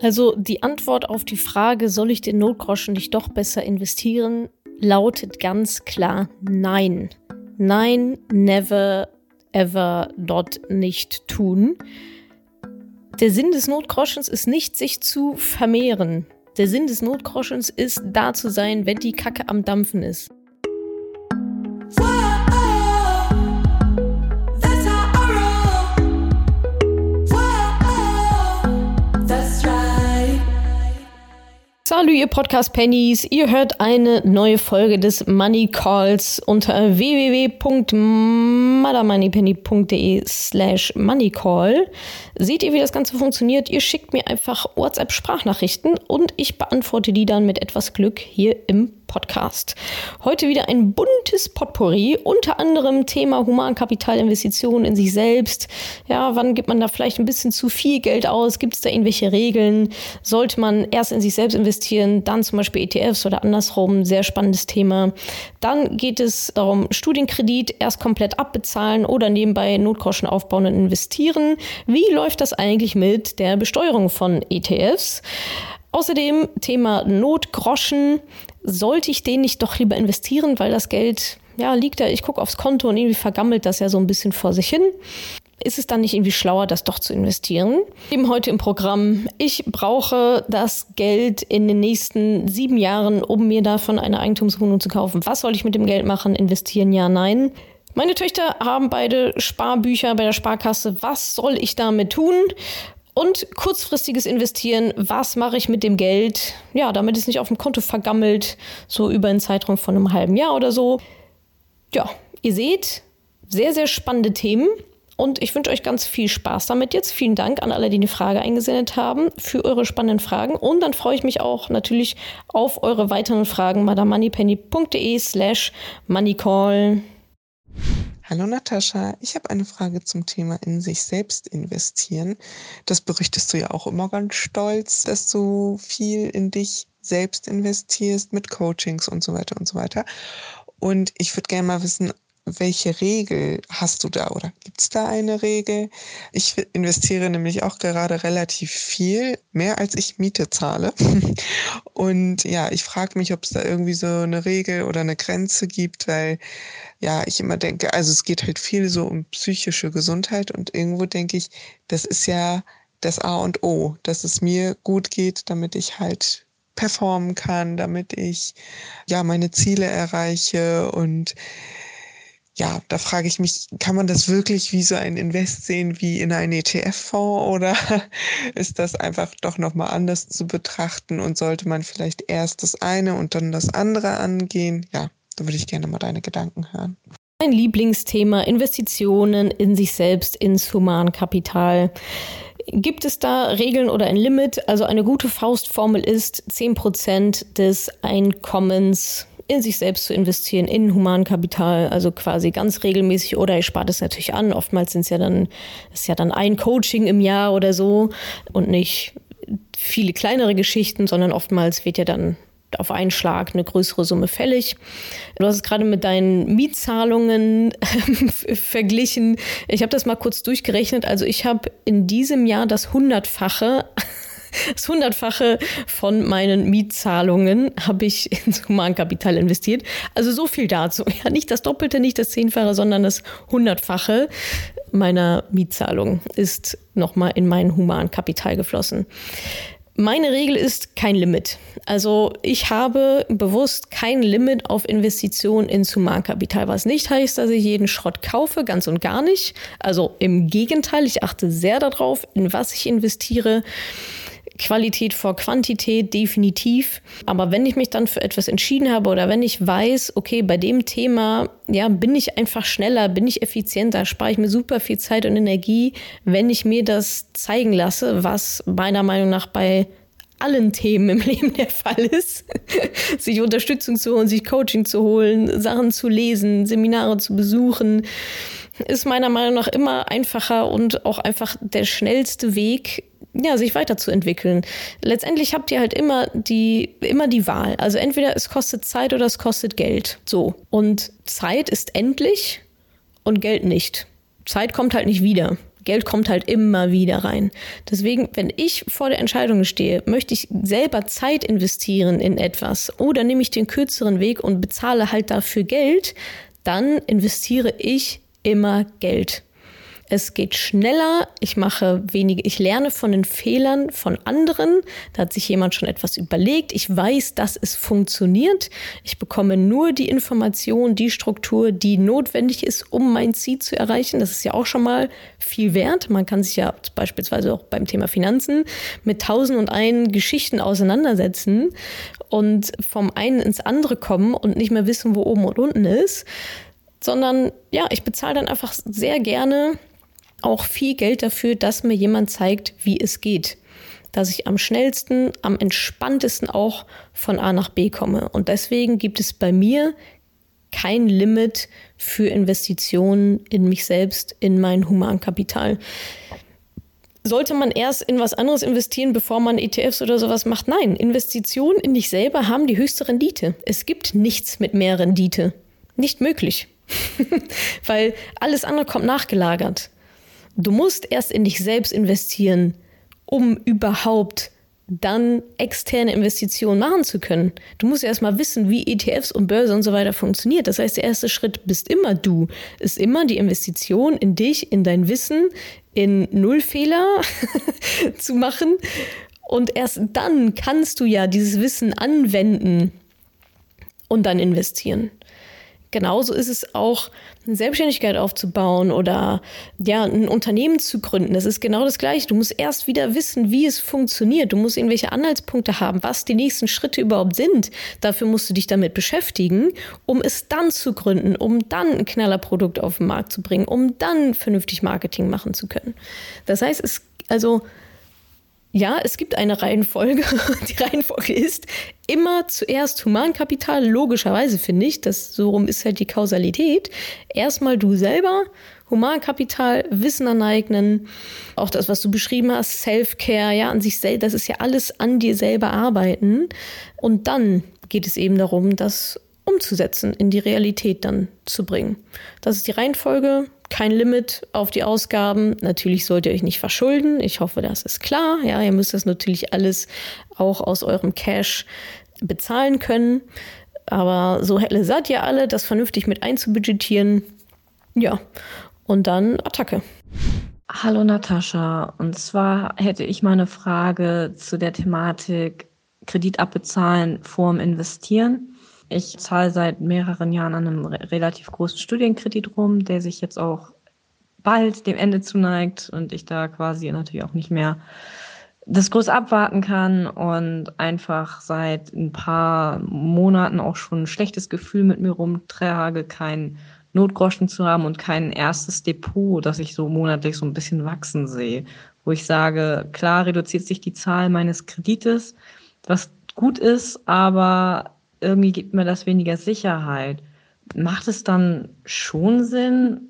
Also die Antwort auf die Frage, soll ich den Notgroschen nicht doch besser investieren, lautet ganz klar nein. Nein, never, ever, dort nicht tun. Der Sinn des Notgroschens ist nicht, sich zu vermehren. Der Sinn des Notgroschens ist, da zu sein, wenn die Kacke am Dampfen ist. Salut, ihr Podcast-Pennies. Ihr hört eine neue Folge des Money Calls unter www.madamoneypenny.de slash moneycall. Seht ihr, wie das Ganze funktioniert? Ihr schickt mir einfach WhatsApp-Sprachnachrichten und ich beantworte die dann mit etwas Glück hier im Podcast. Heute wieder ein buntes Potpourri, unter anderem Thema Humankapitalinvestitionen in sich selbst. Ja, wann gibt man da vielleicht ein bisschen zu viel Geld aus? Gibt es da irgendwelche Regeln? Sollte man erst in sich selbst investieren, dann zum Beispiel ETFs oder andersrum? Sehr spannendes Thema. Dann geht es darum, Studienkredit erst komplett abbezahlen oder nebenbei Notgroschen aufbauen und investieren. Wie läuft das eigentlich mit der Besteuerung von ETFs? Außerdem Thema Notgroschen. Sollte ich den nicht doch lieber investieren, weil das Geld, ja, liegt da, ich gucke aufs Konto und irgendwie vergammelt das ja so ein bisschen vor sich hin. Ist es dann nicht irgendwie schlauer, das doch zu investieren? Eben heute im Programm. Ich brauche das Geld in den nächsten sieben Jahren, um mir davon eine Eigentumswohnung zu kaufen. Was soll ich mit dem Geld machen? Investieren? Ja, nein. Meine Töchter haben beide Sparbücher bei der Sparkasse. Was soll ich damit tun? Und kurzfristiges Investieren, was mache ich mit dem Geld? Ja, damit es nicht auf dem Konto vergammelt, so über einen Zeitraum von einem halben Jahr oder so. Ja, ihr seht, sehr, sehr spannende Themen. Und ich wünsche euch ganz viel Spaß damit jetzt. Vielen Dank an alle, die eine Frage eingesendet haben, für eure spannenden Fragen. Und dann freue ich mich auch natürlich auf eure weiteren Fragen. madamoneypenny.de slash moneycall. Hallo Natascha, ich habe eine Frage zum Thema in sich selbst investieren. Das berichtest du ja auch immer ganz stolz, dass du viel in dich selbst investierst mit Coachings und so weiter und so weiter. Und ich würde gerne mal wissen, welche Regel hast du da oder gibt es da eine Regel? Ich investiere nämlich auch gerade relativ viel, mehr als ich Miete zahle. Und ja, ich frage mich, ob es da irgendwie so eine Regel oder eine Grenze gibt, weil ja, ich immer denke, also es geht halt viel so um psychische Gesundheit und irgendwo denke ich, das ist ja das A und O, dass es mir gut geht, damit ich halt performen kann, damit ich ja meine Ziele erreiche und ja, da frage ich mich, kann man das wirklich wie so ein Invest sehen wie in einen ETF-Fonds oder ist das einfach doch nochmal anders zu betrachten und sollte man vielleicht erst das eine und dann das andere angehen? Ja, da würde ich gerne mal deine Gedanken hören. Mein Lieblingsthema Investitionen in sich selbst, ins Humankapital. Gibt es da Regeln oder ein Limit? Also eine gute Faustformel ist 10% des Einkommens in sich selbst zu investieren, in Humankapital, also quasi ganz regelmäßig oder ich spare das natürlich an. Oftmals sind es ja dann, ist ja dann ein Coaching im Jahr oder so und nicht viele kleinere Geschichten, sondern oftmals wird ja dann auf einen Schlag eine größere Summe fällig. Du hast es gerade mit deinen Mietzahlungen verglichen. Ich habe das mal kurz durchgerechnet. Also ich habe in diesem Jahr das hundertfache das Hundertfache von meinen Mietzahlungen habe ich ins Humankapital investiert. Also so viel dazu. Ja, nicht das Doppelte, nicht das Zehnfache, sondern das Hundertfache meiner Mietzahlung ist nochmal in mein Humankapital geflossen. Meine Regel ist kein Limit. Also ich habe bewusst kein Limit auf Investitionen ins Humankapital, was nicht heißt, dass ich jeden Schrott kaufe, ganz und gar nicht. Also im Gegenteil, ich achte sehr darauf, in was ich investiere. Qualität vor Quantität, definitiv. Aber wenn ich mich dann für etwas entschieden habe oder wenn ich weiß, okay, bei dem Thema, ja, bin ich einfach schneller, bin ich effizienter, spare ich mir super viel Zeit und Energie, wenn ich mir das zeigen lasse, was meiner Meinung nach bei allen Themen im Leben der Fall ist, sich Unterstützung zu holen, sich Coaching zu holen, Sachen zu lesen, Seminare zu besuchen, ist meiner Meinung nach immer einfacher und auch einfach der schnellste Weg, ja, sich weiterzuentwickeln. Letztendlich habt ihr halt immer die, immer die Wahl. Also entweder es kostet Zeit oder es kostet Geld. So. Und Zeit ist endlich und Geld nicht. Zeit kommt halt nicht wieder. Geld kommt halt immer wieder rein. Deswegen, wenn ich vor der Entscheidung stehe, möchte ich selber Zeit investieren in etwas oder nehme ich den kürzeren Weg und bezahle halt dafür Geld, dann investiere ich immer Geld. Es geht schneller, ich mache weniger, ich lerne von den Fehlern von anderen. Da hat sich jemand schon etwas überlegt. Ich weiß, dass es funktioniert. Ich bekomme nur die Information, die Struktur, die notwendig ist, um mein Ziel zu erreichen. Das ist ja auch schon mal viel wert. Man kann sich ja beispielsweise auch beim Thema Finanzen mit tausend und einen Geschichten auseinandersetzen und vom einen ins andere kommen und nicht mehr wissen, wo oben und unten ist sondern ja, ich bezahle dann einfach sehr gerne auch viel Geld dafür, dass mir jemand zeigt, wie es geht. Dass ich am schnellsten, am entspanntesten auch von A nach B komme. Und deswegen gibt es bei mir kein Limit für Investitionen in mich selbst, in mein Humankapital. Sollte man erst in was anderes investieren, bevor man ETFs oder sowas macht? Nein, Investitionen in dich selber haben die höchste Rendite. Es gibt nichts mit mehr Rendite. Nicht möglich. Weil alles andere kommt nachgelagert. Du musst erst in dich selbst investieren, um überhaupt dann externe Investitionen machen zu können. Du musst erst mal wissen, wie ETFs und Börse und so weiter funktioniert. Das heißt, der erste Schritt bist immer du. Ist immer die Investition in dich, in dein Wissen, in Nullfehler zu machen. Und erst dann kannst du ja dieses Wissen anwenden und dann investieren genauso ist es auch, eine Selbstständigkeit aufzubauen oder ja, ein Unternehmen zu gründen. Das ist genau das Gleiche. Du musst erst wieder wissen, wie es funktioniert. Du musst irgendwelche Anhaltspunkte haben, was die nächsten Schritte überhaupt sind. Dafür musst du dich damit beschäftigen, um es dann zu gründen, um dann ein Knallerprodukt auf den Markt zu bringen, um dann vernünftig Marketing machen zu können. Das heißt, es, also, ja, es gibt eine Reihenfolge. Die Reihenfolge ist immer zuerst Humankapital, logischerweise finde ich, das so rum ist halt die Kausalität. Erstmal du selber, Humankapital, Wissen aneignen, auch das, was du beschrieben hast, Self-Care, ja, an sich selbst, das ist ja alles an dir selber arbeiten. Und dann geht es eben darum, das umzusetzen, in die Realität dann zu bringen. Das ist die Reihenfolge kein Limit auf die Ausgaben. Natürlich sollt ihr euch nicht verschulden. Ich hoffe, das ist klar. Ja, ihr müsst das natürlich alles auch aus eurem Cash bezahlen können. Aber so helle seid ihr alle, das vernünftig mit einzubudgetieren. Ja, und dann Attacke. Hallo Natascha, und zwar hätte ich mal eine Frage zu der Thematik Kredit abbezahlen vorm Investieren. Ich zahle seit mehreren Jahren an einem relativ großen Studienkredit rum, der sich jetzt auch bald dem Ende zuneigt und ich da quasi natürlich auch nicht mehr das groß abwarten kann und einfach seit ein paar Monaten auch schon ein schlechtes Gefühl mit mir rumtrage, kein Notgroschen zu haben und kein erstes Depot, das ich so monatlich so ein bisschen wachsen sehe, wo ich sage, klar reduziert sich die Zahl meines Kredites, was gut ist, aber irgendwie gibt mir das weniger Sicherheit. Macht es dann schon Sinn,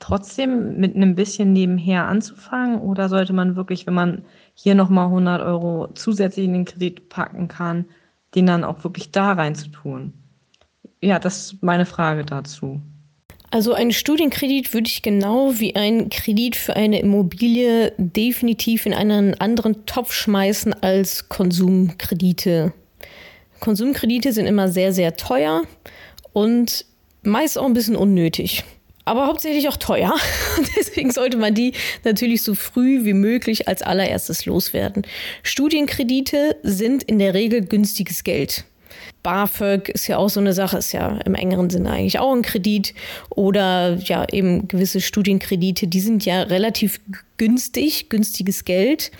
trotzdem mit einem bisschen nebenher anzufangen? Oder sollte man wirklich, wenn man hier nochmal 100 Euro zusätzlich in den Kredit packen kann, den dann auch wirklich da rein zu tun? Ja, das ist meine Frage dazu. Also einen Studienkredit würde ich genau wie einen Kredit für eine Immobilie definitiv in einen anderen Topf schmeißen als Konsumkredite. Konsumkredite sind immer sehr, sehr teuer und meist auch ein bisschen unnötig. Aber hauptsächlich auch teuer. Deswegen sollte man die natürlich so früh wie möglich als allererstes loswerden. Studienkredite sind in der Regel günstiges Geld. BAföG ist ja auch so eine Sache, ist ja im engeren Sinne eigentlich auch ein Kredit. Oder ja, eben gewisse Studienkredite, die sind ja relativ günstig, günstiges Geld.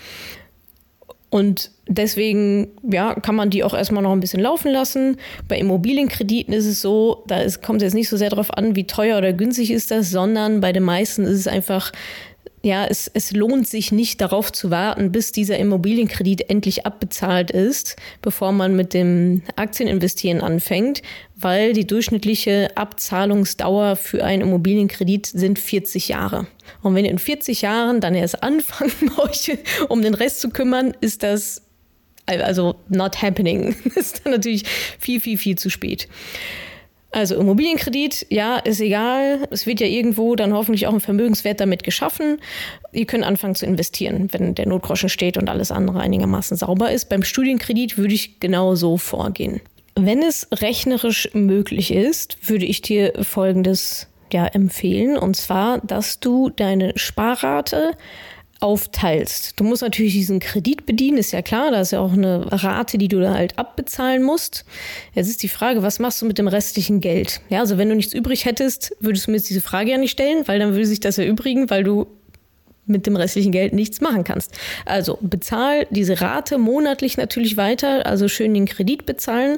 Und deswegen ja, kann man die auch erstmal noch ein bisschen laufen lassen. Bei Immobilienkrediten ist es so, da ist, kommt es jetzt nicht so sehr darauf an, wie teuer oder günstig ist das, sondern bei den meisten ist es einfach ja, es, es lohnt sich nicht darauf zu warten, bis dieser Immobilienkredit endlich abbezahlt ist, bevor man mit dem Aktieninvestieren anfängt, weil die durchschnittliche Abzahlungsdauer für einen Immobilienkredit sind 40 Jahre. Und wenn ihr in 40 Jahren dann erst anfangen euch um den Rest zu kümmern, ist das also not happening. ist dann natürlich viel, viel, viel zu spät. Also Immobilienkredit, ja, ist egal. Es wird ja irgendwo dann hoffentlich auch ein Vermögenswert damit geschaffen. Ihr könnt anfangen zu investieren, wenn der Notgroschen steht und alles andere einigermaßen sauber ist. Beim Studienkredit würde ich genau so vorgehen. Wenn es rechnerisch möglich ist, würde ich dir Folgendes ja empfehlen. Und zwar, dass du deine Sparrate aufteilst. Du musst natürlich diesen Kredit bedienen, ist ja klar, da ist ja auch eine Rate, die du da halt abbezahlen musst. Jetzt ist die Frage, was machst du mit dem restlichen Geld? Ja, also wenn du nichts übrig hättest, würdest du mir jetzt diese Frage ja nicht stellen, weil dann würde sich das erübrigen, weil du mit dem restlichen Geld nichts machen kannst. Also bezahl diese Rate monatlich natürlich weiter, also schön den Kredit bezahlen.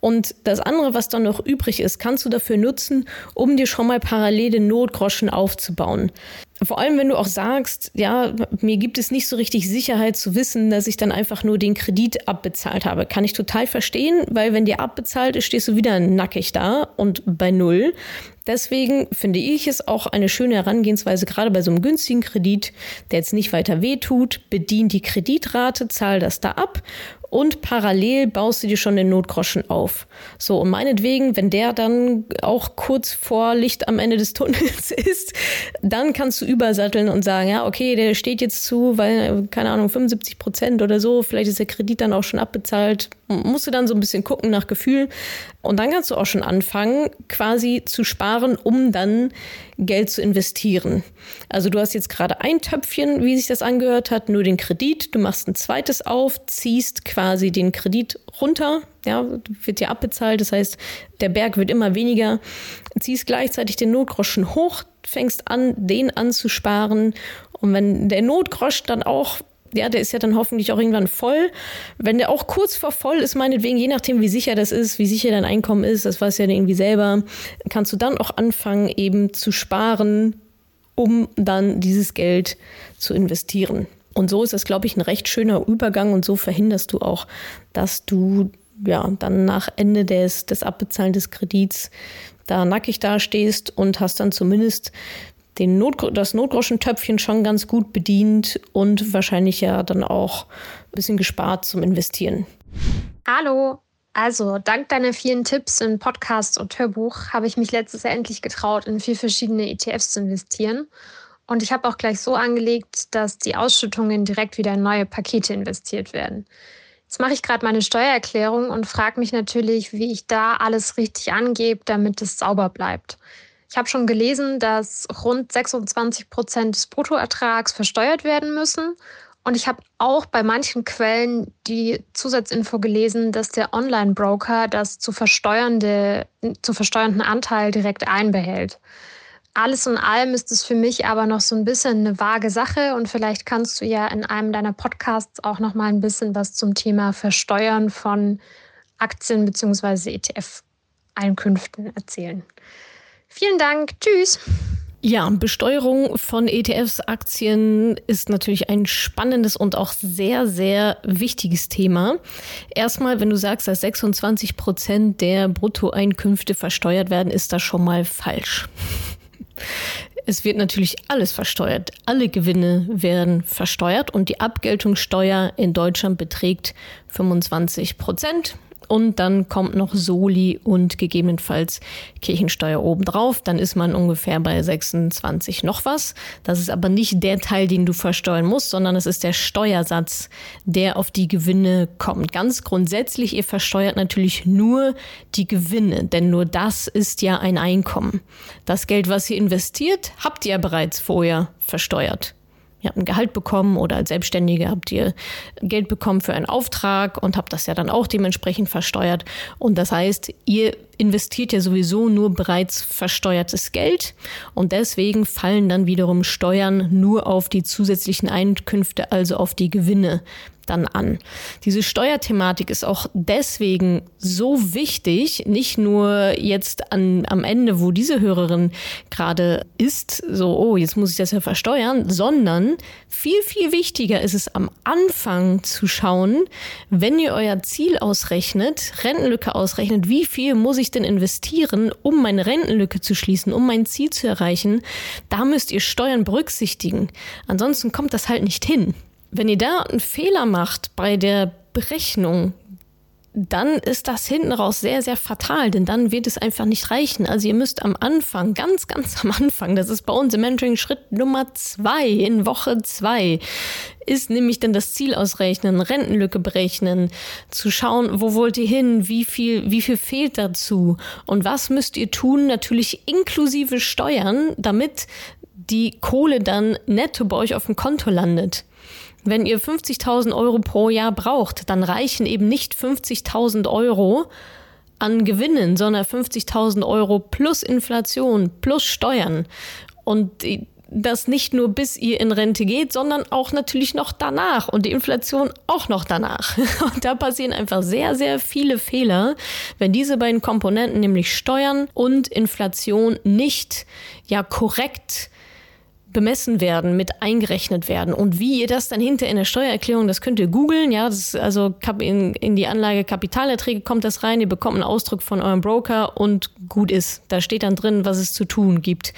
Und das andere, was dann noch übrig ist, kannst du dafür nutzen, um dir schon mal parallele Notgroschen aufzubauen. Vor allem, wenn du auch sagst, ja, mir gibt es nicht so richtig Sicherheit zu wissen, dass ich dann einfach nur den Kredit abbezahlt habe. Kann ich total verstehen, weil wenn dir abbezahlt ist, stehst du wieder nackig da und bei Null. Deswegen finde ich es auch eine schöne Herangehensweise, gerade bei so einem günstigen Kredit, der jetzt nicht weiter wehtut, bedient die Kreditrate, zahl das da ab und parallel baust du dir schon den Notgroschen auf. So, und meinetwegen, wenn der dann auch kurz vor Licht am Ende des Tunnels ist, dann kannst du übersatteln und sagen, ja, okay, der steht jetzt zu, weil, keine Ahnung, 75 Prozent oder so, vielleicht ist der Kredit dann auch schon abbezahlt. Musst du dann so ein bisschen gucken nach Gefühl. Und dann kannst du auch schon anfangen, quasi zu sparen, um dann Geld zu investieren. Also du hast jetzt gerade ein Töpfchen, wie sich das angehört hat, nur den Kredit. Du machst ein zweites auf, ziehst quasi den Kredit runter, ja, wird ja abbezahlt. Das heißt, der Berg wird immer weniger. Ziehst gleichzeitig den Notgroschen hoch, fängst an, den anzusparen. Und wenn der Notgrosch dann auch ja, der ist ja dann hoffentlich auch irgendwann voll. Wenn der auch kurz vor voll ist, meinetwegen, je nachdem, wie sicher das ist, wie sicher dein Einkommen ist, das weiß ja irgendwie selber, kannst du dann auch anfangen, eben zu sparen, um dann dieses Geld zu investieren. Und so ist das, glaube ich, ein recht schöner Übergang und so verhinderst du auch, dass du ja dann nach Ende des, des Abbezahlen des Kredits da nackig dastehst und hast dann zumindest den Not, das Notgroschentöpfchen schon ganz gut bedient und wahrscheinlich ja dann auch ein bisschen gespart zum Investieren. Hallo. Also, dank deiner vielen Tipps in Podcasts und Hörbuch habe ich mich letztes Jahr endlich getraut, in vier verschiedene ETFs zu investieren. Und ich habe auch gleich so angelegt, dass die Ausschüttungen direkt wieder in neue Pakete investiert werden. Jetzt mache ich gerade meine Steuererklärung und frage mich natürlich, wie ich da alles richtig angebe, damit es sauber bleibt. Ich habe schon gelesen, dass rund 26 Prozent des Bruttoertrags versteuert werden müssen. Und ich habe auch bei manchen Quellen die Zusatzinfo gelesen, dass der Online-Broker das zu, versteuernde, zu versteuernden Anteil direkt einbehält. Alles in allem ist es für mich aber noch so ein bisschen eine vage Sache und vielleicht kannst du ja in einem deiner Podcasts auch noch mal ein bisschen was zum Thema Versteuern von Aktien bzw. ETF-Einkünften erzählen. Vielen Dank. Tschüss. Ja, Besteuerung von ETFs, Aktien ist natürlich ein spannendes und auch sehr, sehr wichtiges Thema. Erstmal, wenn du sagst, dass 26 Prozent der Bruttoeinkünfte versteuert werden, ist das schon mal falsch. Es wird natürlich alles versteuert. Alle Gewinne werden versteuert und die Abgeltungssteuer in Deutschland beträgt 25 Prozent und dann kommt noch Soli und gegebenenfalls Kirchensteuer obendrauf. Dann ist man ungefähr bei 26 noch was. Das ist aber nicht der Teil, den du versteuern musst, sondern es ist der Steuersatz, der auf die Gewinne kommt. Ganz grundsätzlich, ihr versteuert natürlich nur die Gewinne, denn nur das ist ja ein Einkommen. Das Geld, was ihr investiert, habt ihr ja bereits vorher versteuert. Ihr habt ein Gehalt bekommen oder als Selbstständige habt ihr Geld bekommen für einen Auftrag und habt das ja dann auch dementsprechend versteuert. Und das heißt, ihr investiert ja sowieso nur bereits versteuertes Geld und deswegen fallen dann wiederum Steuern nur auf die zusätzlichen Einkünfte, also auf die Gewinne dann an. Diese Steuerthematik ist auch deswegen so wichtig, nicht nur jetzt an, am Ende, wo diese Hörerin gerade ist, so, oh, jetzt muss ich das ja versteuern, sondern viel, viel wichtiger ist es am Anfang zu schauen, wenn ihr euer Ziel ausrechnet, Rentenlücke ausrechnet, wie viel muss ich denn investieren, um meine Rentenlücke zu schließen, um mein Ziel zu erreichen, da müsst ihr Steuern berücksichtigen. Ansonsten kommt das halt nicht hin. Wenn ihr da einen Fehler macht bei der Berechnung, dann ist das hinten raus sehr, sehr fatal, denn dann wird es einfach nicht reichen. Also ihr müsst am Anfang, ganz, ganz am Anfang, das ist bei uns im Mentoring Schritt Nummer zwei in Woche zwei, ist nämlich dann das Ziel ausrechnen, Rentenlücke berechnen, zu schauen, wo wollt ihr hin, wie viel, wie viel fehlt dazu und was müsst ihr tun, natürlich inklusive Steuern, damit die Kohle dann netto bei euch auf dem Konto landet. Wenn ihr 50.000 Euro pro Jahr braucht, dann reichen eben nicht 50.000 Euro an Gewinnen, sondern 50.000 Euro plus Inflation, plus Steuern. Und das nicht nur bis ihr in Rente geht, sondern auch natürlich noch danach und die Inflation auch noch danach. Und da passieren einfach sehr, sehr viele Fehler, wenn diese beiden Komponenten, nämlich Steuern und Inflation, nicht ja korrekt bemessen werden, mit eingerechnet werden. Und wie ihr das dann hinter in der Steuererklärung, das könnt ihr googeln, ja, also in, in die Anlage Kapitalerträge kommt das rein, ihr bekommt einen Ausdruck von eurem Broker und gut ist. Da steht dann drin, was es zu tun gibt.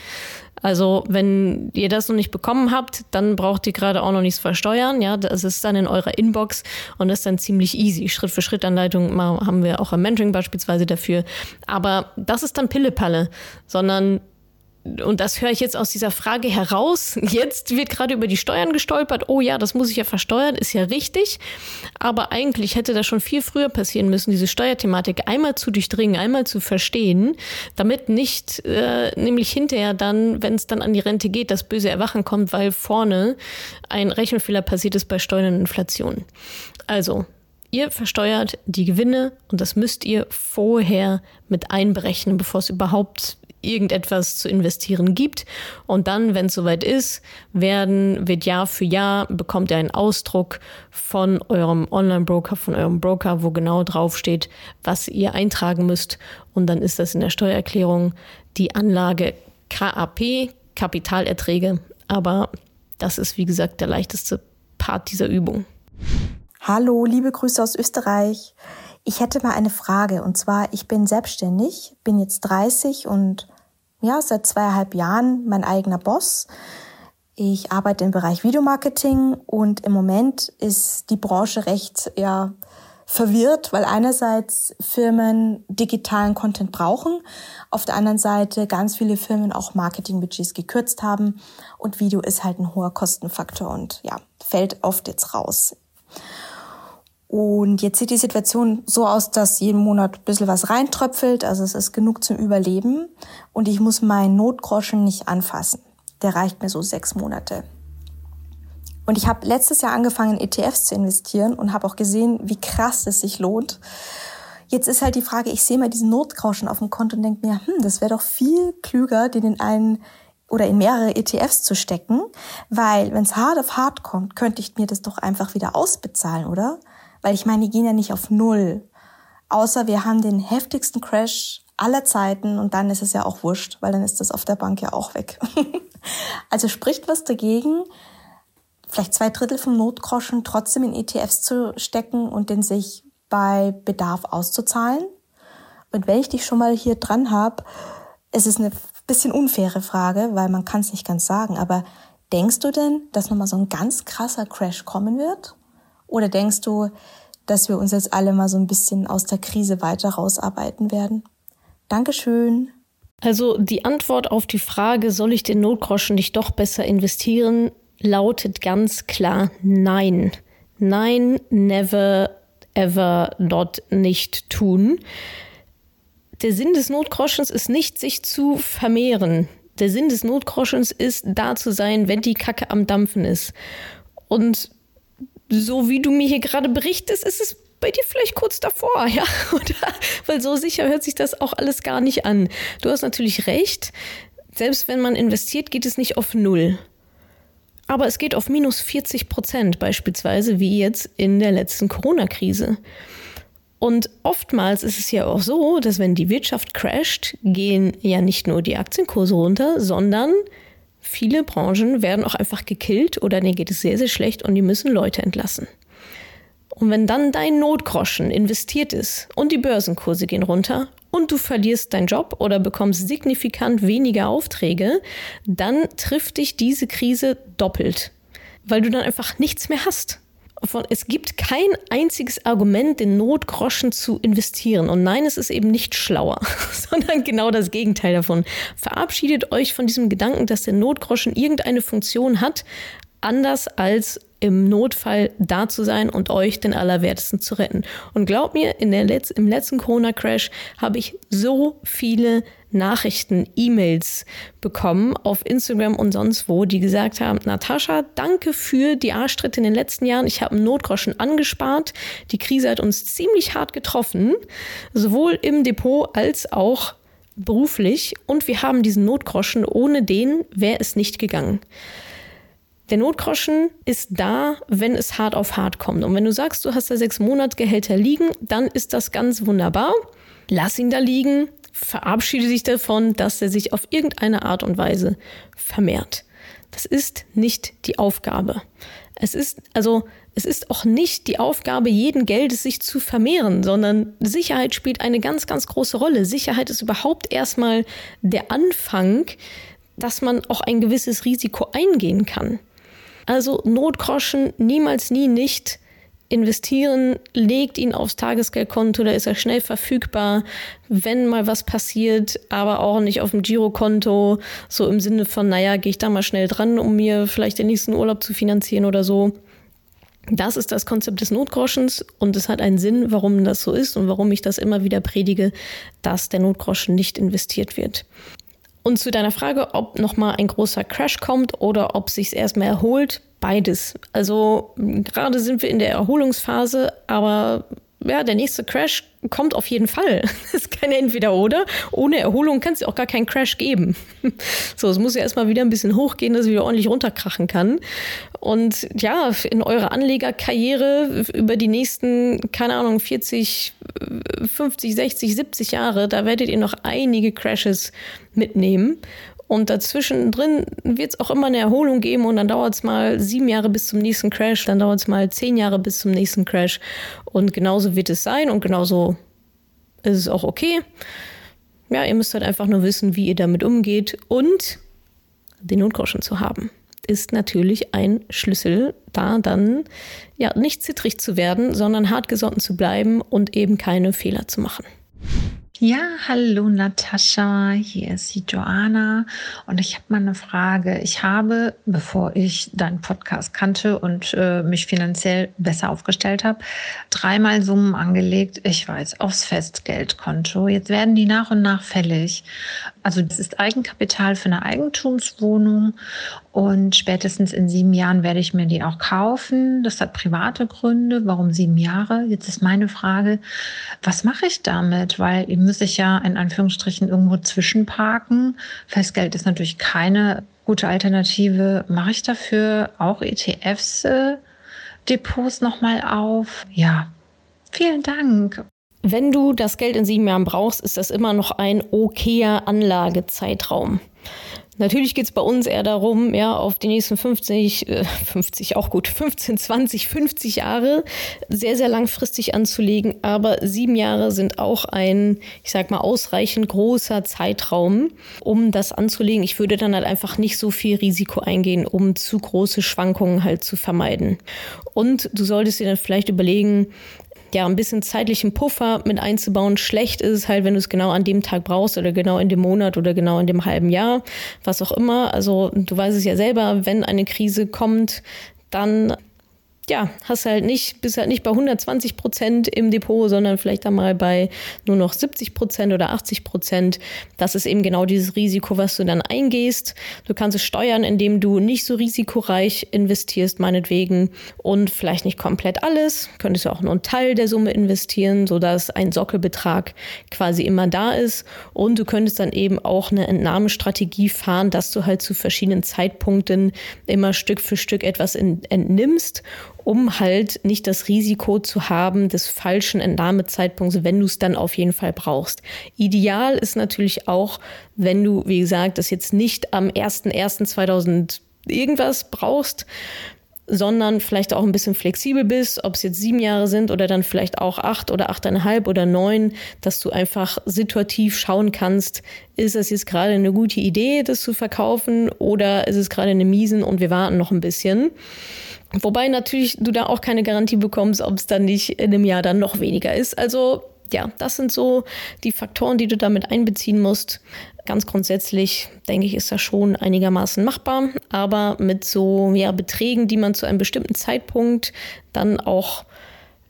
Also, wenn ihr das noch nicht bekommen habt, dann braucht ihr gerade auch noch nichts versteuern. Ja, das ist dann in eurer Inbox und das ist dann ziemlich easy. Schritt für Schritt Anleitung haben wir auch im Mentoring beispielsweise dafür. Aber das ist dann Pillepalle, sondern und das höre ich jetzt aus dieser Frage heraus. Jetzt wird gerade über die Steuern gestolpert. Oh ja, das muss ich ja versteuern, ist ja richtig. Aber eigentlich hätte das schon viel früher passieren müssen, diese Steuerthematik einmal zu durchdringen, einmal zu verstehen, damit nicht äh, nämlich hinterher dann, wenn es dann an die Rente geht, das böse Erwachen kommt, weil vorne ein Rechenfehler passiert ist bei Steuern und Inflation. Also, Ihr versteuert die Gewinne und das müsst ihr vorher mit einberechnen, bevor es überhaupt irgendetwas zu investieren gibt. Und dann, wenn es soweit ist, werden, wird Jahr für Jahr, bekommt ihr einen Ausdruck von eurem Online-Broker, von eurem Broker, wo genau draufsteht, was ihr eintragen müsst. Und dann ist das in der Steuererklärung die Anlage KAP, Kapitalerträge. Aber das ist, wie gesagt, der leichteste Part dieser Übung. Hallo, liebe Grüße aus Österreich. Ich hätte mal eine Frage und zwar, ich bin selbstständig, bin jetzt 30 und ja, seit zweieinhalb Jahren mein eigener Boss. Ich arbeite im Bereich Videomarketing und im Moment ist die Branche recht ja, verwirrt, weil einerseits Firmen digitalen Content brauchen, auf der anderen Seite ganz viele Firmen auch Marketingbudgets gekürzt haben und Video ist halt ein hoher Kostenfaktor und ja, fällt oft jetzt raus. Und jetzt sieht die Situation so aus, dass jeden Monat ein bisschen was reintröpfelt, also es ist genug zum Überleben und ich muss meinen Notgroschen nicht anfassen. Der reicht mir so sechs Monate. Und ich habe letztes Jahr angefangen, in ETFs zu investieren und habe auch gesehen, wie krass es sich lohnt. Jetzt ist halt die Frage, ich sehe mal diesen Notgroschen auf dem Konto und denke mir, hm, das wäre doch viel klüger, den in einen oder in mehrere ETFs zu stecken, weil wenn es hart auf hart kommt, könnte ich mir das doch einfach wieder ausbezahlen, oder? Weil ich meine, die gehen ja nicht auf Null. Außer wir haben den heftigsten Crash aller Zeiten und dann ist es ja auch wurscht, weil dann ist das auf der Bank ja auch weg. also spricht was dagegen, vielleicht zwei Drittel vom Notgroschen trotzdem in ETFs zu stecken und den sich bei Bedarf auszuzahlen. Und wenn ich dich schon mal hier dran habe, es ist eine bisschen unfaire Frage, weil man kann es nicht ganz sagen, aber denkst du denn, dass nochmal so ein ganz krasser Crash kommen wird? Oder denkst du, dass wir uns jetzt alle mal so ein bisschen aus der Krise weiter rausarbeiten werden? Dankeschön. Also die Antwort auf die Frage, soll ich den Notgroschen nicht doch besser investieren, lautet ganz klar nein. Nein, never, ever, not nicht tun. Der Sinn des Notgroschens ist nicht, sich zu vermehren. Der Sinn des Notgroschens ist, da zu sein, wenn die Kacke am Dampfen ist. Und so wie du mir hier gerade berichtest, ist es bei dir vielleicht kurz davor, ja? Oder? Weil so sicher hört sich das auch alles gar nicht an. Du hast natürlich recht. Selbst wenn man investiert, geht es nicht auf Null. Aber es geht auf minus 40 Prozent beispielsweise, wie jetzt in der letzten Corona-Krise. Und oftmals ist es ja auch so, dass wenn die Wirtschaft crasht, gehen ja nicht nur die Aktienkurse runter, sondern Viele Branchen werden auch einfach gekillt oder denen geht es sehr, sehr schlecht und die müssen Leute entlassen. Und wenn dann dein Notgroschen investiert ist und die Börsenkurse gehen runter und du verlierst deinen Job oder bekommst signifikant weniger Aufträge, dann trifft dich diese Krise doppelt, weil du dann einfach nichts mehr hast. Von, es gibt kein einziges Argument, den Notgroschen zu investieren. Und nein, es ist eben nicht schlauer, sondern genau das Gegenteil davon. Verabschiedet euch von diesem Gedanken, dass der Notgroschen irgendeine Funktion hat, anders als im Notfall da zu sein und euch den Allerwertesten zu retten. Und glaubt mir, in der Letz im letzten Corona-Crash habe ich so viele Nachrichten, E-Mails bekommen auf Instagram und sonst wo, die gesagt haben, Natascha, danke für die Arschtritte in den letzten Jahren. Ich habe einen Notgroschen angespart. Die Krise hat uns ziemlich hart getroffen, sowohl im Depot als auch beruflich. Und wir haben diesen Notgroschen, ohne den wäre es nicht gegangen. Der Notgroschen ist da, wenn es hart auf hart kommt. Und wenn du sagst, du hast da sechs Monatsgehälter liegen, dann ist das ganz wunderbar. Lass ihn da liegen, verabschiede dich davon, dass er sich auf irgendeine Art und Weise vermehrt. Das ist nicht die Aufgabe. Es ist, also, es ist auch nicht die Aufgabe jeden Geldes, sich zu vermehren, sondern Sicherheit spielt eine ganz, ganz große Rolle. Sicherheit ist überhaupt erstmal der Anfang, dass man auch ein gewisses Risiko eingehen kann. Also Notgroschen niemals, nie nicht investieren, legt ihn aufs Tagesgeldkonto, da ist er schnell verfügbar, wenn mal was passiert, aber auch nicht auf dem Girokonto, so im Sinne von, naja, gehe ich da mal schnell dran, um mir vielleicht den nächsten Urlaub zu finanzieren oder so. Das ist das Konzept des Notgroschens und es hat einen Sinn, warum das so ist und warum ich das immer wieder predige, dass der Notgroschen nicht investiert wird. Und zu deiner Frage, ob nochmal ein großer Crash kommt oder ob sich erstmal erholt, beides. Also gerade sind wir in der Erholungsphase, aber ja, der nächste Crash kommt auf jeden Fall. Das ist kein Entweder-Oder. Ohne Erholung kann es ja auch gar keinen Crash geben. So, es muss ja erstmal wieder ein bisschen hochgehen, dass es wieder ordentlich runterkrachen kann. Und ja, in eurer Anlegerkarriere über die nächsten, keine Ahnung, 40, 50, 60, 70 Jahre, da werdet ihr noch einige Crashes mitnehmen. Und dazwischen drin wird es auch immer eine Erholung geben und dann dauert es mal sieben Jahre bis zum nächsten Crash, dann dauert es mal zehn Jahre bis zum nächsten Crash. Und genauso wird es sein und genauso ist es auch okay. Ja, ihr müsst halt einfach nur wissen, wie ihr damit umgeht und den Notgroschen zu haben ist natürlich ein Schlüssel, da dann ja nicht zittrig zu werden, sondern hartgesotten zu bleiben und eben keine Fehler zu machen. Ja, hallo Natascha, hier ist die Joanna und ich habe mal eine Frage. Ich habe, bevor ich deinen Podcast kannte und äh, mich finanziell besser aufgestellt habe, dreimal Summen angelegt, ich weiß, aufs Festgeldkonto. Jetzt werden die nach und nach fällig. Also das ist Eigenkapital für eine Eigentumswohnung und spätestens in sieben Jahren werde ich mir die auch kaufen. Das hat private Gründe. Warum sieben Jahre? Jetzt ist meine Frage, was mache ich damit? Weil ihr müsst ich ja in Anführungsstrichen irgendwo zwischenparken. Festgeld ist natürlich keine gute Alternative. Mache ich dafür auch ETFs äh, Depots nochmal auf? Ja, vielen Dank. Wenn du das Geld in sieben Jahren brauchst, ist das immer noch ein okayer Anlagezeitraum. Natürlich geht es bei uns eher darum, ja, auf die nächsten 50, äh, 50 auch gut, 15, 20, 50 Jahre sehr, sehr langfristig anzulegen. Aber sieben Jahre sind auch ein, ich sag mal, ausreichend großer Zeitraum, um das anzulegen. Ich würde dann halt einfach nicht so viel Risiko eingehen, um zu große Schwankungen halt zu vermeiden. Und du solltest dir dann vielleicht überlegen, ja, ein bisschen zeitlichen Puffer mit einzubauen. Schlecht ist es halt, wenn du es genau an dem Tag brauchst oder genau in dem Monat oder genau in dem halben Jahr, was auch immer. Also du weißt es ja selber, wenn eine Krise kommt, dann ja, hast halt nicht, bist halt nicht bei 120 Prozent im Depot, sondern vielleicht einmal bei nur noch 70 Prozent oder 80 Prozent. Das ist eben genau dieses Risiko, was du dann eingehst. Du kannst es steuern, indem du nicht so risikoreich investierst, meinetwegen, und vielleicht nicht komplett alles. Könntest du auch nur einen Teil der Summe investieren, sodass ein Sockelbetrag quasi immer da ist. Und du könntest dann eben auch eine Entnahmestrategie fahren, dass du halt zu verschiedenen Zeitpunkten immer Stück für Stück etwas entnimmst um halt nicht das Risiko zu haben des falschen Entnahmezeitpunkts, wenn du es dann auf jeden Fall brauchst. Ideal ist natürlich auch, wenn du, wie gesagt, das jetzt nicht am 01.01.2000 irgendwas brauchst, sondern vielleicht auch ein bisschen flexibel bist, ob es jetzt sieben Jahre sind oder dann vielleicht auch acht oder achteinhalb oder neun, dass du einfach situativ schauen kannst, ist es jetzt gerade eine gute Idee, das zu verkaufen oder ist es gerade eine miesen und wir warten noch ein bisschen. Wobei natürlich du da auch keine Garantie bekommst, ob es dann nicht in einem Jahr dann noch weniger ist. Also ja, das sind so die Faktoren, die du damit einbeziehen musst. Ganz grundsätzlich denke ich, ist das schon einigermaßen machbar, aber mit so ja, Beträgen, die man zu einem bestimmten Zeitpunkt dann auch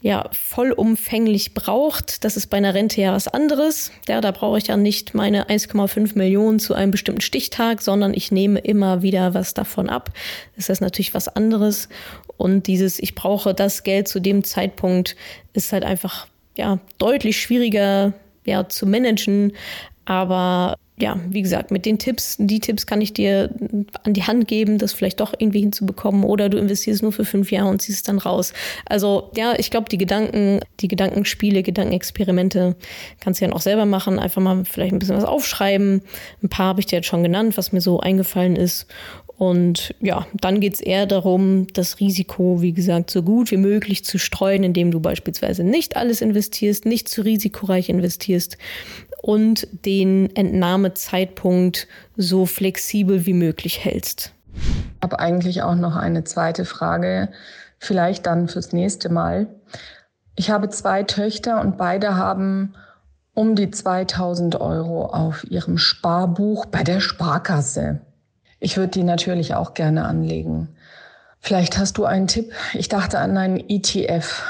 ja, vollumfänglich braucht. Das ist bei einer Rente ja was anderes. Ja, da brauche ich ja nicht meine 1,5 Millionen zu einem bestimmten Stichtag, sondern ich nehme immer wieder was davon ab. Das ist natürlich was anderes. Und dieses, ich brauche das Geld zu dem Zeitpunkt, ist halt einfach ja, deutlich schwieriger ja, zu managen. Aber ja, wie gesagt, mit den Tipps, die Tipps kann ich dir an die Hand geben, das vielleicht doch irgendwie hinzubekommen oder du investierst nur für fünf Jahre und ziehst es dann raus. Also ja, ich glaube, die Gedanken, die Gedankenspiele, Gedankenexperimente kannst du ja auch selber machen. Einfach mal vielleicht ein bisschen was aufschreiben. Ein paar habe ich dir jetzt schon genannt, was mir so eingefallen ist. Und ja, dann geht es eher darum, das Risiko, wie gesagt, so gut wie möglich zu streuen, indem du beispielsweise nicht alles investierst, nicht zu risikoreich investierst und den Entnahmezeitpunkt so flexibel wie möglich hältst. Ich habe eigentlich auch noch eine zweite Frage, vielleicht dann fürs nächste Mal. Ich habe zwei Töchter und beide haben um die 2000 Euro auf ihrem Sparbuch bei der Sparkasse. Ich würde die natürlich auch gerne anlegen. Vielleicht hast du einen Tipp. Ich dachte an einen ETF.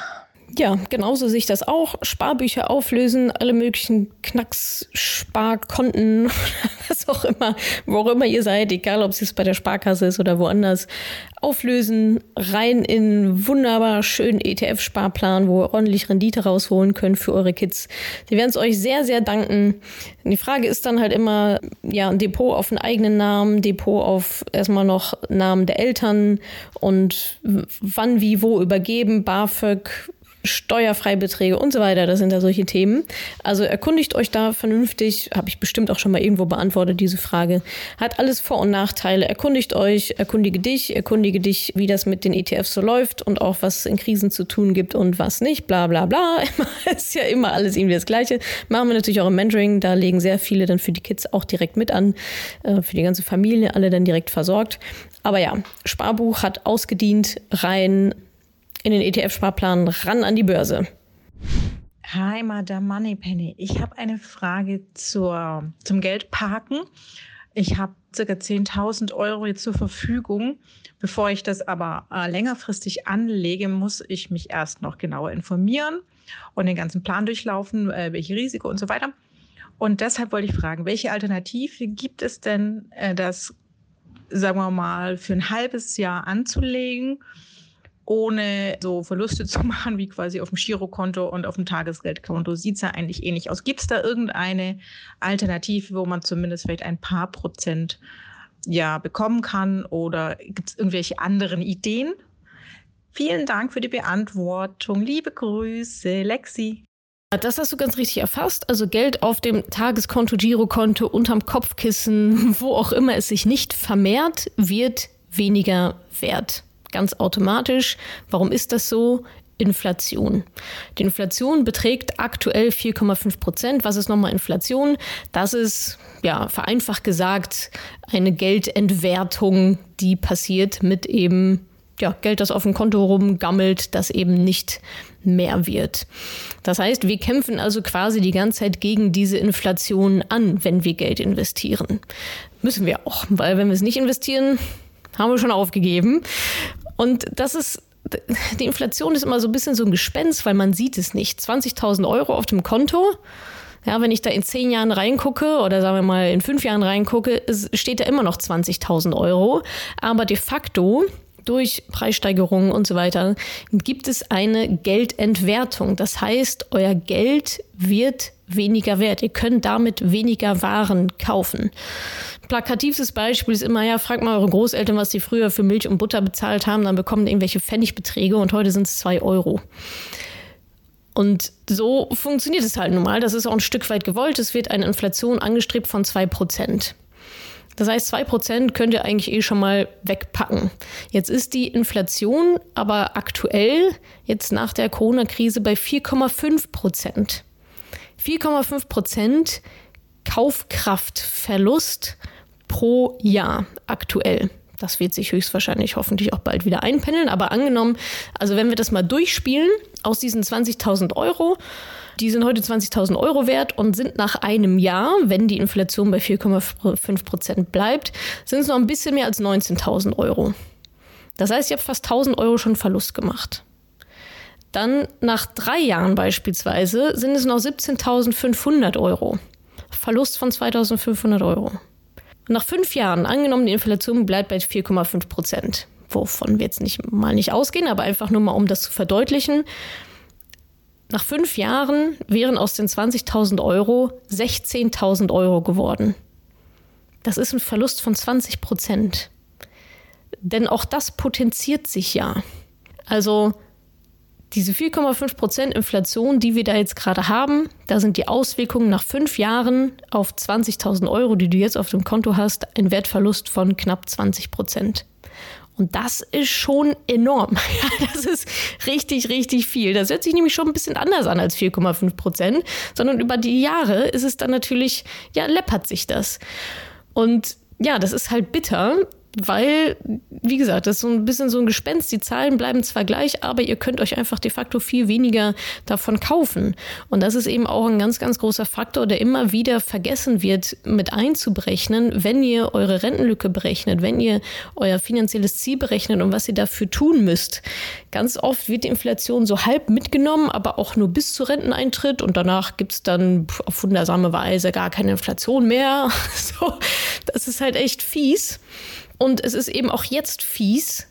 Ja, genauso sehe ich das auch. Sparbücher auflösen, alle möglichen Knacks-Sparkonten, was auch immer, wo auch immer ihr seid, egal ob es jetzt bei der Sparkasse ist oder woanders, auflösen, rein in wunderbar schönen ETF-Sparplan, wo ihr ordentlich Rendite rausholen könnt für eure Kids. Die werden es euch sehr, sehr danken. Die Frage ist dann halt immer, ja, ein Depot auf einen eigenen Namen, Depot auf erstmal noch Namen der Eltern und wann, wie, wo übergeben, BAföG, Steuerfreibeträge und so weiter. Das sind da solche Themen. Also erkundigt euch da vernünftig. Habe ich bestimmt auch schon mal irgendwo beantwortet, diese Frage. Hat alles Vor- und Nachteile. Erkundigt euch, erkundige dich, erkundige dich, wie das mit den ETFs so läuft und auch was in Krisen zu tun gibt und was nicht. Bla bla bla. ist ja immer alles irgendwie das Gleiche. Machen wir natürlich auch im Mentoring. Da legen sehr viele dann für die Kids auch direkt mit an. Äh, für die ganze Familie alle dann direkt versorgt. Aber ja, Sparbuch hat ausgedient, rein in den ETF-Sparplan ran an die Börse. Hi, Madame Moneypenny. Ich habe eine Frage zur, zum Geldparken. Ich habe circa 10.000 Euro jetzt zur Verfügung. Bevor ich das aber äh, längerfristig anlege, muss ich mich erst noch genauer informieren und den ganzen Plan durchlaufen, äh, welche Risiko und so weiter. Und deshalb wollte ich fragen, welche Alternative gibt es denn, äh, das, sagen wir mal, für ein halbes Jahr anzulegen? Ohne so Verluste zu machen, wie quasi auf dem Girokonto und auf dem Tagesgeldkonto. Sieht es ja eigentlich ähnlich aus. Gibt es da irgendeine Alternative, wo man zumindest vielleicht ein paar Prozent ja, bekommen kann? Oder gibt es irgendwelche anderen Ideen? Vielen Dank für die Beantwortung. Liebe Grüße, Lexi. Das hast du ganz richtig erfasst. Also Geld auf dem Tageskonto, Girokonto, unterm Kopfkissen, wo auch immer es sich nicht vermehrt, wird weniger wert ganz automatisch. Warum ist das so? Inflation. Die Inflation beträgt aktuell 4,5 Prozent. Was ist nochmal Inflation? Das ist, ja, vereinfacht gesagt, eine Geldentwertung, die passiert mit eben ja, Geld, das auf dem Konto rumgammelt, das eben nicht mehr wird. Das heißt, wir kämpfen also quasi die ganze Zeit gegen diese Inflation an, wenn wir Geld investieren. Müssen wir auch, weil wenn wir es nicht investieren, haben wir schon aufgegeben. Und das ist die Inflation ist immer so ein bisschen so ein Gespenst, weil man sieht es nicht. 20.000 Euro auf dem Konto. Ja, wenn ich da in zehn Jahren reingucke oder sagen wir mal in fünf Jahren reingucke, steht da immer noch 20.000 Euro. Aber de facto durch Preissteigerungen und so weiter gibt es eine Geldentwertung. Das heißt, euer Geld wird weniger wert. Ihr könnt damit weniger Waren kaufen plakativstes Beispiel ist immer, ja, fragt mal eure Großeltern, was sie früher für Milch und Butter bezahlt haben, dann bekommen irgendwelche Pfennigbeträge und heute sind es zwei Euro. Und so funktioniert es halt nun mal. Das ist auch ein Stück weit gewollt. Es wird eine Inflation angestrebt von zwei Prozent. Das heißt, zwei Prozent könnt ihr eigentlich eh schon mal wegpacken. Jetzt ist die Inflation aber aktuell, jetzt nach der Corona-Krise, bei 4,5 Prozent. 4,5 Prozent Kaufkraftverlust pro Jahr aktuell. Das wird sich höchstwahrscheinlich hoffentlich auch bald wieder einpendeln. Aber angenommen, also wenn wir das mal durchspielen, aus diesen 20.000 Euro, die sind heute 20.000 Euro wert und sind nach einem Jahr, wenn die Inflation bei 4,5 Prozent bleibt, sind es noch ein bisschen mehr als 19.000 Euro. Das heißt, ich habe fast 1.000 Euro schon Verlust gemacht. Dann nach drei Jahren beispielsweise sind es noch 17.500 Euro. Verlust von 2.500 Euro. nach fünf Jahren, angenommen die Inflation bleibt bei 4,5 Prozent, wovon wir jetzt nicht mal nicht ausgehen, aber einfach nur mal, um das zu verdeutlichen, nach fünf Jahren wären aus den 20.000 Euro 16.000 Euro geworden. Das ist ein Verlust von 20 Prozent. Denn auch das potenziert sich ja. Also diese 4,5 Prozent Inflation, die wir da jetzt gerade haben, da sind die Auswirkungen nach fünf Jahren auf 20.000 Euro, die du jetzt auf dem Konto hast, ein Wertverlust von knapp 20 Prozent. Und das ist schon enorm. das ist richtig, richtig viel. Das hört sich nämlich schon ein bisschen anders an als 4,5 Prozent, sondern über die Jahre ist es dann natürlich, ja, läppert sich das. Und ja, das ist halt bitter, weil, wie gesagt, das ist so ein bisschen so ein Gespenst. Die Zahlen bleiben zwar gleich, aber ihr könnt euch einfach de facto viel weniger davon kaufen. Und das ist eben auch ein ganz, ganz großer Faktor, der immer wieder vergessen wird, mit einzuberechnen, wenn ihr eure Rentenlücke berechnet, wenn ihr euer finanzielles Ziel berechnet und was ihr dafür tun müsst. Ganz oft wird die Inflation so halb mitgenommen, aber auch nur bis zur Renteneintritt und danach gibt es dann auf wundersame Weise gar keine Inflation mehr. So, das ist halt echt fies. Und es ist eben auch jetzt fies,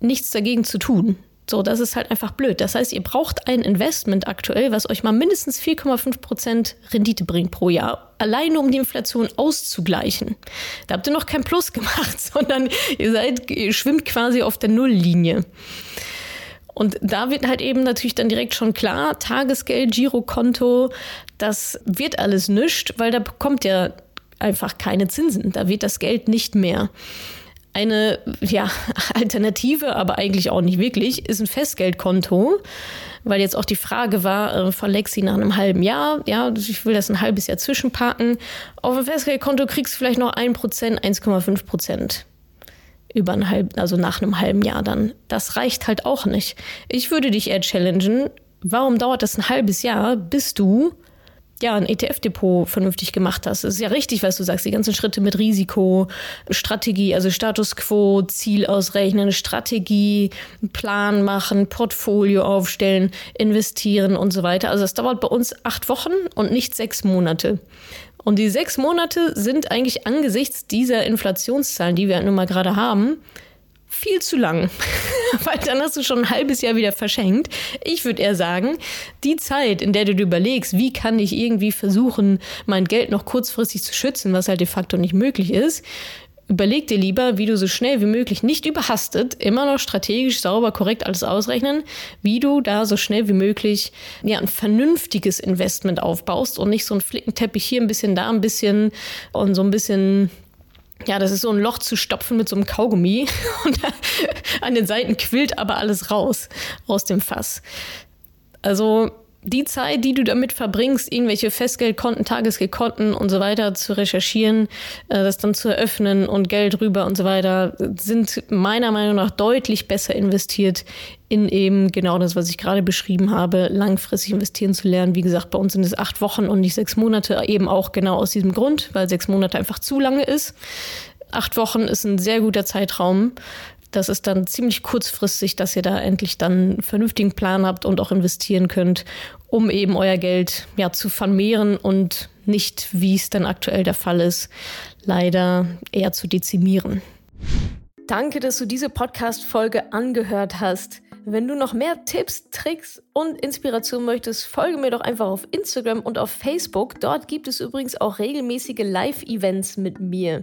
nichts dagegen zu tun. So, das ist halt einfach blöd. Das heißt, ihr braucht ein Investment aktuell, was euch mal mindestens 4,5 Prozent Rendite bringt pro Jahr. Alleine um die Inflation auszugleichen. Da habt ihr noch kein Plus gemacht, sondern ihr seid, ihr schwimmt quasi auf der Nulllinie. Und da wird halt eben natürlich dann direkt schon klar, Tagesgeld, Girokonto, das wird alles nischt, weil da bekommt ihr einfach keine Zinsen. Da wird das Geld nicht mehr. Eine ja, Alternative, aber eigentlich auch nicht wirklich, ist ein Festgeldkonto, weil jetzt auch die Frage war äh, von Lexi nach einem halben Jahr, ja, ich will das ein halbes Jahr zwischenpacken. Auf ein Festgeldkonto kriegst du vielleicht noch 1%, 1,5 Prozent über ein halb, also nach einem halben Jahr dann. Das reicht halt auch nicht. Ich würde dich eher challengen, warum dauert das ein halbes Jahr, bis du ja, ein ETF-Depot vernünftig gemacht hast. Es ist ja richtig, was du sagst, die ganzen Schritte mit Risiko, Strategie, also Status Quo, Ziel ausrechnen, Strategie, Plan machen, Portfolio aufstellen, investieren und so weiter. Also das dauert bei uns acht Wochen und nicht sechs Monate. Und die sechs Monate sind eigentlich angesichts dieser Inflationszahlen, die wir nun mal gerade haben, viel zu lang, weil dann hast du schon ein halbes Jahr wieder verschenkt. Ich würde eher sagen, die Zeit, in der du dir überlegst, wie kann ich irgendwie versuchen, mein Geld noch kurzfristig zu schützen, was halt de facto nicht möglich ist, überleg dir lieber, wie du so schnell wie möglich, nicht überhastet, immer noch strategisch, sauber, korrekt alles ausrechnen, wie du da so schnell wie möglich ja, ein vernünftiges Investment aufbaust und nicht so ein Flickenteppich hier ein bisschen, da ein bisschen und so ein bisschen ja, das ist so ein Loch zu stopfen mit so einem Kaugummi und an den Seiten quillt aber alles raus aus dem Fass. Also die Zeit, die du damit verbringst, irgendwelche Festgeldkonten, Tagesgeldkonten und so weiter zu recherchieren, äh, das dann zu eröffnen und Geld rüber und so weiter, sind meiner Meinung nach deutlich besser investiert in eben genau das, was ich gerade beschrieben habe, langfristig investieren zu lernen. Wie gesagt, bei uns sind es acht Wochen und nicht sechs Monate, eben auch genau aus diesem Grund, weil sechs Monate einfach zu lange ist. Acht Wochen ist ein sehr guter Zeitraum, das ist dann ziemlich kurzfristig, dass ihr da endlich dann einen vernünftigen Plan habt und auch investieren könnt, um eben euer Geld ja, zu vermehren und nicht, wie es dann aktuell der Fall ist, leider eher zu dezimieren. Danke, dass du diese Podcast-Folge angehört hast. Wenn du noch mehr Tipps, Tricks und Inspiration möchtest, folge mir doch einfach auf Instagram und auf Facebook. Dort gibt es übrigens auch regelmäßige Live-Events mit mir.